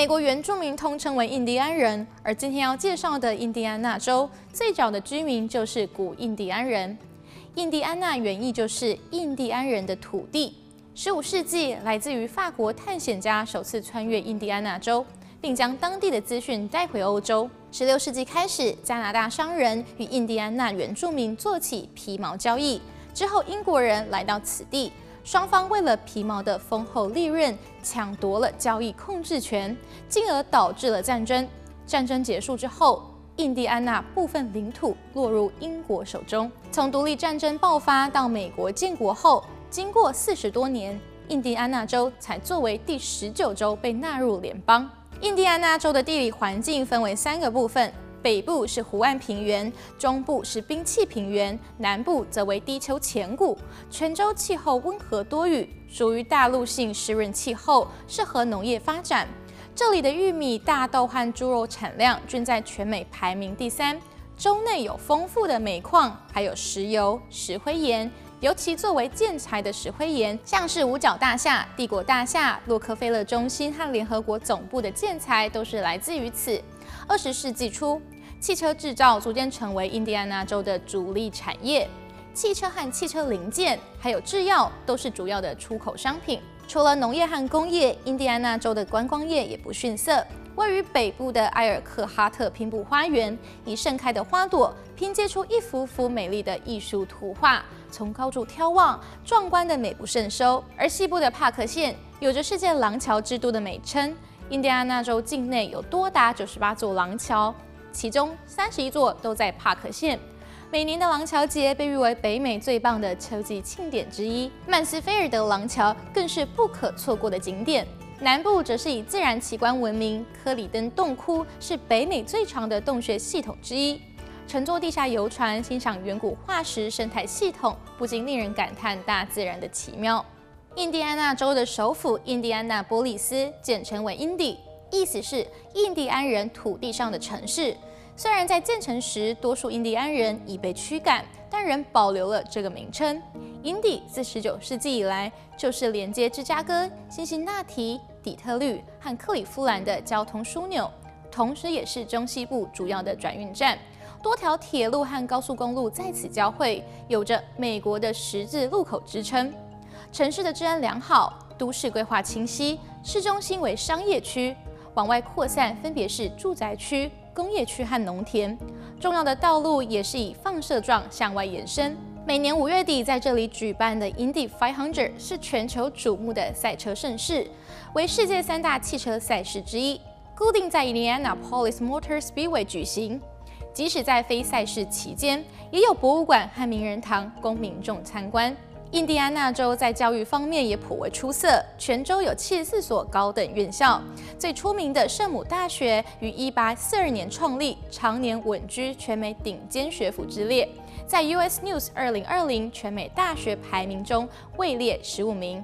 美国原住民通称为印第安人，而今天要介绍的印第安纳州最早的居民就是古印第安人。印第安纳原意就是印第安人的土地。十五世纪，来自于法国探险家首次穿越印第安纳州，并将当地的资讯带回欧洲。十六世纪开始，加拿大商人与印第安纳原住民做起皮毛交易。之后，英国人来到此地，双方为了皮毛的丰厚利润，抢夺了交易控制权，进而导致了战争。战争结束之后，印第安纳部分领土落入英国手中。从独立战争爆发到美国建国后，经过四十多年，印第安纳州才作为第十九州被纳入联邦。印第安纳州的地理环境分为三个部分。北部是湖岸平原，中部是冰磧平原，南部则为低丘浅谷。泉州气候温和多雨，属于大陆性湿润气候，适合农业发展。这里的玉米、大豆和猪肉产量均在全美排名第三。州内有丰富的煤矿，还有石油、石灰岩，尤其作为建材的石灰岩，像是五角大厦、帝国大厦、洛克菲勒中心和联合国总部的建材都是来自于此。二十世纪初，汽车制造逐渐成为印第安纳州的主力产业。汽车和汽车零件，还有制药，都是主要的出口商品。除了农业和工业，印第安纳州的观光业也不逊色。位于北部的埃尔克哈特拼布花园，以盛开的花朵拼接出一幅幅美丽的艺术图画，从高处眺望，壮观的美不胜收。而西部的帕克县，有着世界廊桥之都的美称。印第安纳州境内有多达九十八座廊桥，其中三十一座都在帕克县。每年的廊桥节被誉为北美最棒的秋季庆典之一，曼斯菲尔德廊桥更是不可错过的景点。南部则是以自然奇观闻名，科里登洞窟是北美最长的洞穴系统之一。乘坐地下游船欣赏远古化石生态系统，不禁令人感叹大自然的奇妙。印第安纳州的首府印第安纳波利斯，简称为 Indy，意思是印第安人土地上的城市。虽然在建成时，多数印第安人已被驱赶，但仍保留了这个名称。Indy 自19世纪以来就是连接芝加哥、辛辛那提、底特律和克里夫兰的交通枢纽，同时也是中西部主要的转运站。多条铁路和高速公路在此交汇，有着“美国的十字路口”之称。城市的治安良好，都市规划清晰，市中心为商业区，往外扩散分别是住宅区、工业区和农田。重要的道路也是以放射状向外延伸。每年五月底在这里举办的 Indy 500是全球瞩目的赛车盛事，为世界三大汽车赛事之一，固定在 Indianapolis Motor Speedway 举行。即使在非赛事期间，也有博物馆和名人堂供民众参观。印第安纳州在教育方面也颇为出色，全州有七十四所高等院校，最出名的圣母大学于一八四二年创立，常年稳居全美顶尖学府之列，在 US News 二零二零全美大学排名中位列十五名。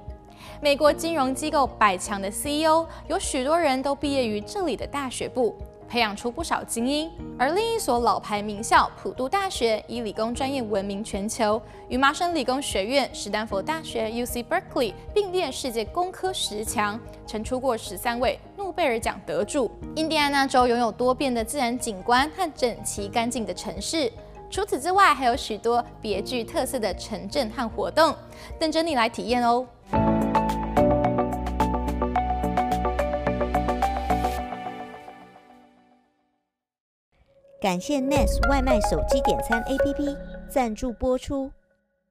美国金融机构百强的 CEO 有许多人都毕业于这里的大学部。培养出不少精英，而另一所老牌名校普渡大学以理工专业闻名全球，与麻省理工学院、史丹佛大学 （UC Berkeley） 并列世界工科十强，曾出过十三位诺贝尔奖得主。印第安纳州拥有多变的自然景观和整齐干净的城市，除此之外，还有许多别具特色的城镇和活动，等着你来体验哦。感谢 NAS 外卖手机点餐 APP 赞助播出。